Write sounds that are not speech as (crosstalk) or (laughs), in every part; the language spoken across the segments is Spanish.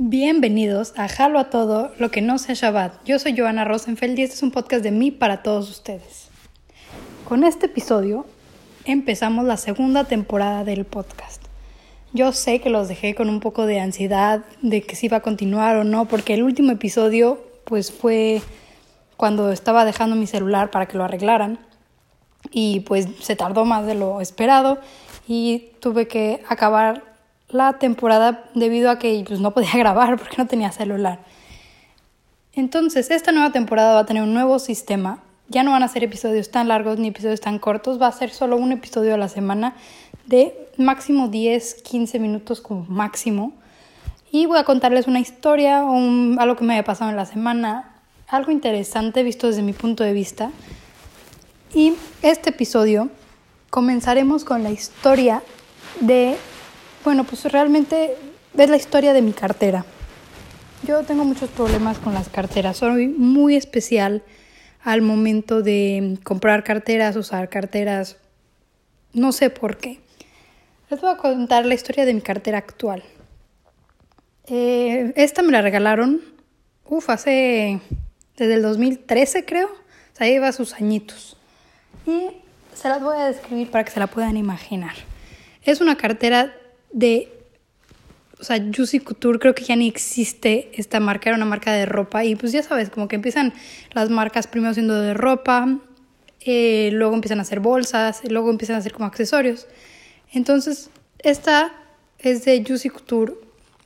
Bienvenidos a Jalo a Todo, lo que no sea Shabbat. Yo soy Joana Rosenfeld y este es un podcast de mí para todos ustedes. Con este episodio empezamos la segunda temporada del podcast. Yo sé que los dejé con un poco de ansiedad de que si iba a continuar o no, porque el último episodio pues fue cuando estaba dejando mi celular para que lo arreglaran y pues se tardó más de lo esperado y tuve que acabar la temporada debido a que pues, no podía (laughs) grabar porque no tenía celular. Entonces, esta nueva temporada va a tener un nuevo sistema. Ya no van a ser episodios tan largos ni episodios tan cortos, va a ser solo un episodio a la semana de máximo 10, 15 minutos como máximo. Y voy a contarles una historia o algo que me haya pasado en la semana, algo interesante visto desde mi punto de vista. Y este episodio comenzaremos con la historia de bueno, pues realmente es la historia de mi cartera. Yo tengo muchos problemas con las carteras. Soy muy especial al momento de comprar carteras, usar carteras. No sé por qué. Les voy a contar la historia de mi cartera actual. Eh, esta me la regalaron, uff, hace desde el 2013 creo. O sea, lleva sus añitos. Y se las voy a describir para que se la puedan imaginar. Es una cartera de, o sea, Juicy Couture, creo que ya ni existe esta marca, era una marca de ropa y pues ya sabes, como que empiezan las marcas primero siendo de ropa, eh, luego empiezan a hacer bolsas, luego empiezan a hacer como accesorios. Entonces, esta es de Juicy Couture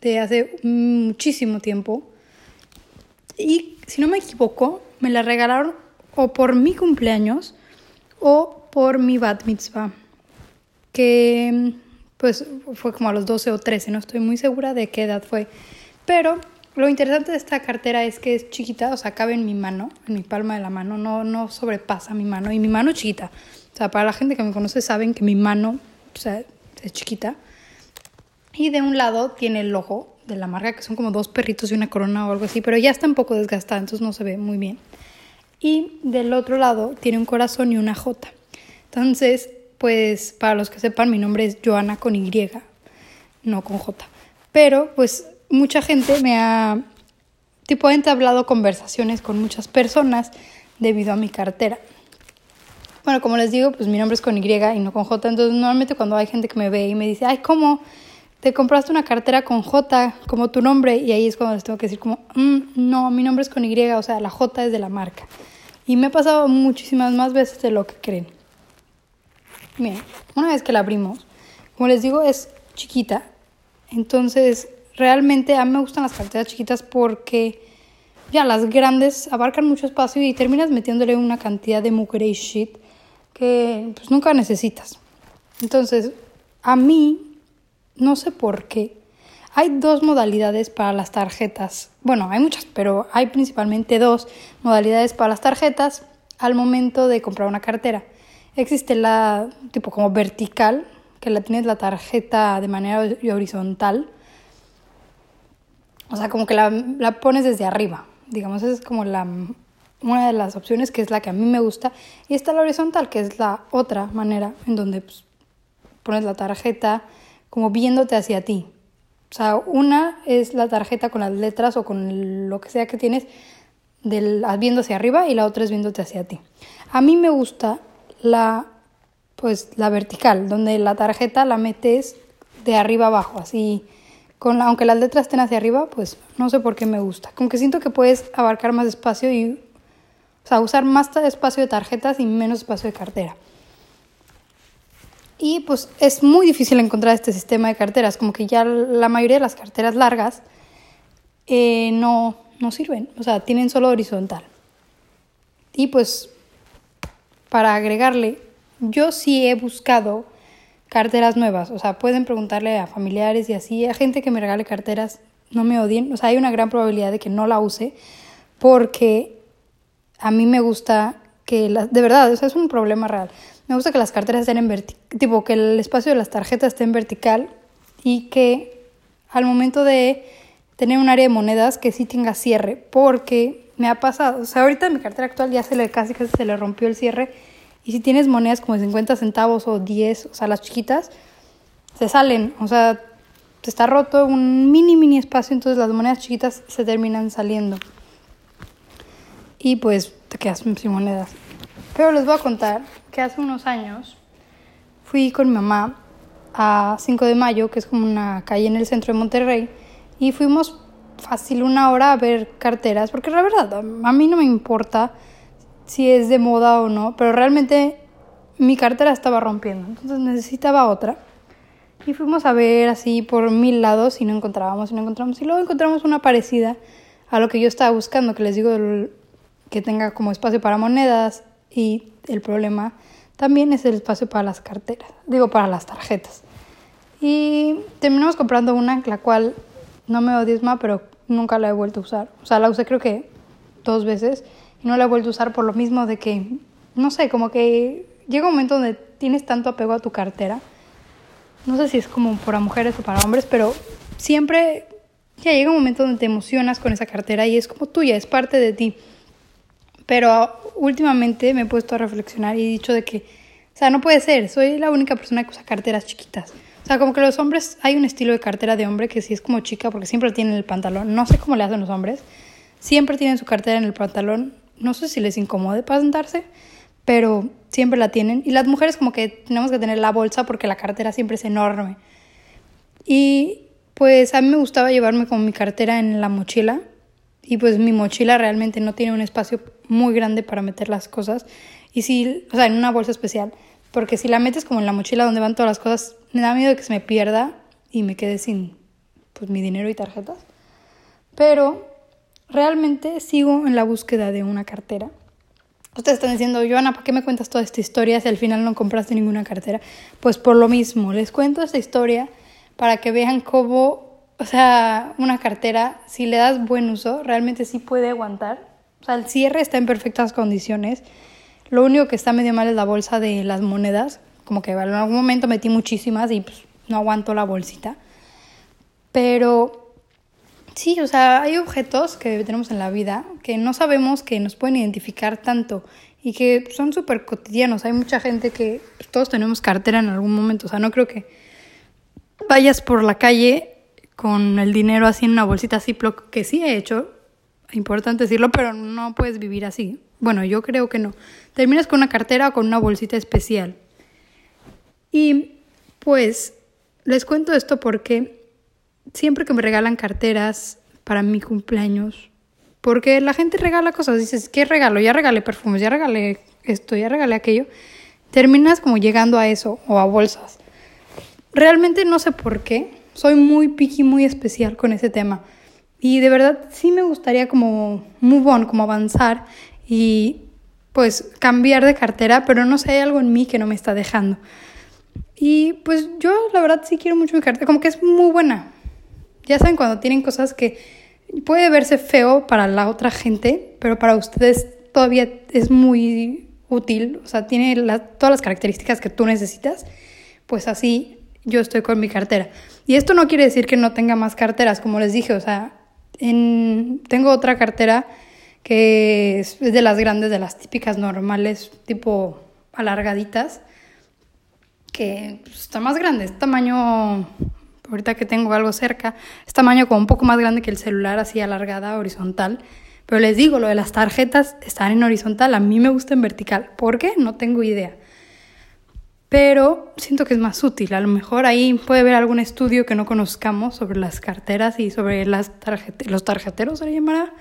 de hace muchísimo tiempo y si no me equivoco, me la regalaron o por mi cumpleaños o por mi bat mitzvah, que pues fue como a los 12 o 13, no estoy muy segura de qué edad fue. Pero lo interesante de esta cartera es que es chiquita, o sea, cabe en mi mano, en mi palma de la mano, no, no sobrepasa mi mano, y mi mano es chiquita. O sea, para la gente que me conoce saben que mi mano o sea, es chiquita. Y de un lado tiene el logo de la marca, que son como dos perritos y una corona o algo así, pero ya está un poco desgastada, entonces no se ve muy bien. Y del otro lado tiene un corazón y una J. Entonces, pues para los que sepan, mi nombre es Joana con Y, no con J. Pero pues mucha gente me ha, tipo, he entablado conversaciones con muchas personas debido a mi cartera. Bueno, como les digo, pues mi nombre es con Y y no con J, entonces normalmente cuando hay gente que me ve y me dice, ay, ¿cómo? Te compraste una cartera con J como tu nombre y ahí es cuando les tengo que decir como, mm, no, mi nombre es con Y, o sea, la J es de la marca. Y me ha pasado muchísimas más veces de lo que creen. Miren, una vez que la abrimos, como les digo, es chiquita. Entonces, realmente a mí me gustan las carteras chiquitas porque ya las grandes abarcan mucho espacio y terminas metiéndole una cantidad de mugre y shit que pues nunca necesitas. Entonces, a mí, no sé por qué, hay dos modalidades para las tarjetas. Bueno, hay muchas, pero hay principalmente dos modalidades para las tarjetas al momento de comprar una cartera. Existe la tipo como vertical, que la tienes la tarjeta de manera horizontal. O sea, como que la, la pones desde arriba. Digamos, esa es como la, una de las opciones que es la que a mí me gusta. Y está la horizontal, que es la otra manera en donde pues, pones la tarjeta como viéndote hacia ti. O sea, una es la tarjeta con las letras o con lo que sea que tienes del, viendo hacia arriba y la otra es viéndote hacia ti. A mí me gusta la, pues, la vertical, donde la tarjeta la metes de arriba abajo, así, con, aunque las letras estén hacia arriba, pues no sé por qué me gusta. Como que siento que puedes abarcar más espacio y, o sea, usar más espacio de tarjetas y menos espacio de cartera. Y pues es muy difícil encontrar este sistema de carteras, como que ya la mayoría de las carteras largas eh, no, no sirven, o sea, tienen solo horizontal. Y pues para agregarle, yo sí he buscado carteras nuevas, o sea, pueden preguntarle a familiares y así, a gente que me regale carteras, no me odien, o sea, hay una gran probabilidad de que no la use porque a mí me gusta que, las, de verdad, o sea, es un problema real. Me gusta que las carteras estén en vertical, tipo que el espacio de las tarjetas esté en vertical y que al momento de tener un área de monedas que sí tenga cierre, porque me ha pasado. O sea, ahorita mi cartera actual ya se le casi casi se le rompió el cierre. Y si tienes monedas como de 50 centavos o 10, o sea, las chiquitas, se salen. O sea, está roto un mini, mini espacio, entonces las monedas chiquitas se terminan saliendo. Y pues te quedas sin monedas. Pero les voy a contar que hace unos años fui con mi mamá a 5 de mayo, que es como una calle en el centro de Monterrey, y fuimos fácil una hora a ver carteras, porque la verdad, a mí no me importa si es de moda o no, pero realmente mi cartera estaba rompiendo, entonces necesitaba otra. Y fuimos a ver así por mil lados y no encontrábamos y no encontramos. Y luego encontramos una parecida a lo que yo estaba buscando, que les digo que tenga como espacio para monedas y el problema también es el espacio para las carteras, digo para las tarjetas. Y terminamos comprando una, la cual no me odiesma, pero nunca la he vuelto a usar. O sea, la usé creo que dos veces y no la he vuelto a usar por lo mismo de que, no sé, como que llega un momento donde tienes tanto apego a tu cartera. No sé si es como para mujeres o para hombres, pero siempre ya llega un momento donde te emocionas con esa cartera y es como tuya, es parte de ti. Pero últimamente me he puesto a reflexionar y he dicho de que, o sea, no puede ser, soy la única persona que usa carteras chiquitas. O sea, como que los hombres, hay un estilo de cartera de hombre que sí es como chica porque siempre tienen el pantalón. No sé cómo le hacen los hombres. Siempre tienen su cartera en el pantalón. No sé si les incomode para sentarse, pero siempre la tienen. Y las mujeres como que tenemos que tener la bolsa porque la cartera siempre es enorme. Y pues a mí me gustaba llevarme con mi cartera en la mochila. Y pues mi mochila realmente no tiene un espacio muy grande para meter las cosas. Y si, o sea, en una bolsa especial. Porque si la metes como en la mochila donde van todas las cosas, me da miedo de que se me pierda y me quede sin pues, mi dinero y tarjetas. Pero realmente sigo en la búsqueda de una cartera. Ustedes están diciendo, Joana, ¿para qué me cuentas toda esta historia si al final no compraste ninguna cartera? Pues por lo mismo, les cuento esta historia para que vean cómo, o sea, una cartera, si le das buen uso, realmente sí puede aguantar. O sea, el cierre está en perfectas condiciones. Lo único que está medio mal es la bolsa de las monedas, como que en algún momento metí muchísimas y pues no aguanto la bolsita. Pero sí, o sea, hay objetos que tenemos en la vida que no sabemos que nos pueden identificar tanto y que son súper cotidianos. Hay mucha gente que pues, todos tenemos cartera en algún momento. O sea, no creo que vayas por la calle con el dinero así en una bolsita Ziploc, que sí he hecho, importante decirlo, pero no puedes vivir así. Bueno, yo creo que no. Terminas con una cartera o con una bolsita especial. Y pues les cuento esto porque siempre que me regalan carteras para mi cumpleaños, porque la gente regala cosas, dices, ¿qué regalo? Ya regalé perfumes, ya regalé esto, ya regalé aquello. Terminas como llegando a eso o a bolsas. Realmente no sé por qué, soy muy picky, muy especial con ese tema. Y de verdad sí me gustaría como move on, como avanzar y pues cambiar de cartera, pero no sé, hay algo en mí que no me está dejando. Y pues yo la verdad sí quiero mucho mi cartera, como que es muy buena. Ya saben cuando tienen cosas que puede verse feo para la otra gente, pero para ustedes todavía es muy útil, o sea, tiene todas las características que tú necesitas, pues así yo estoy con mi cartera. Y esto no quiere decir que no tenga más carteras, como les dije, o sea, en, tengo otra cartera que es de las grandes, de las típicas normales, tipo alargaditas, que pues, está más grande, es tamaño, ahorita que tengo algo cerca, es tamaño como un poco más grande que el celular, así alargada, horizontal. Pero les digo, lo de las tarjetas están en horizontal, a mí me gusta en vertical. ¿Por qué? No tengo idea. Pero siento que es más útil. A lo mejor ahí puede haber algún estudio que no conozcamos sobre las carteras y sobre los tarjeteros, se llamará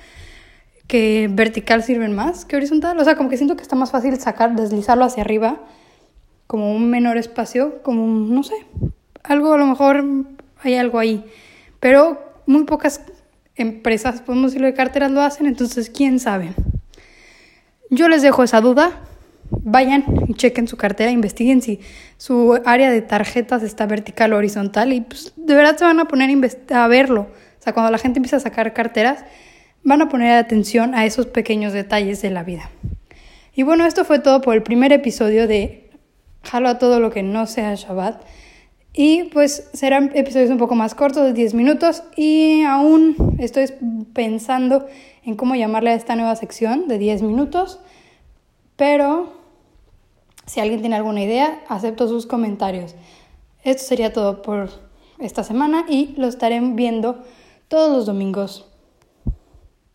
que vertical sirven más que horizontal. O sea, como que siento que está más fácil sacar, deslizarlo hacia arriba, como un menor espacio, como no sé, algo a lo mejor hay algo ahí. Pero muy pocas empresas, podemos decirlo de carteras, lo hacen, entonces quién sabe. Yo les dejo esa duda. Vayan y chequen su cartera, investiguen si su área de tarjetas está vertical o horizontal y pues de verdad se van a poner a, a verlo. O sea, cuando la gente empieza a sacar carteras, van a poner atención a esos pequeños detalles de la vida. Y bueno, esto fue todo por el primer episodio de Jalo a todo lo que no sea Shabbat. Y pues serán episodios un poco más cortos, de 10 minutos, y aún estoy pensando en cómo llamarle a esta nueva sección de 10 minutos, pero si alguien tiene alguna idea, acepto sus comentarios. Esto sería todo por esta semana y lo estaré viendo todos los domingos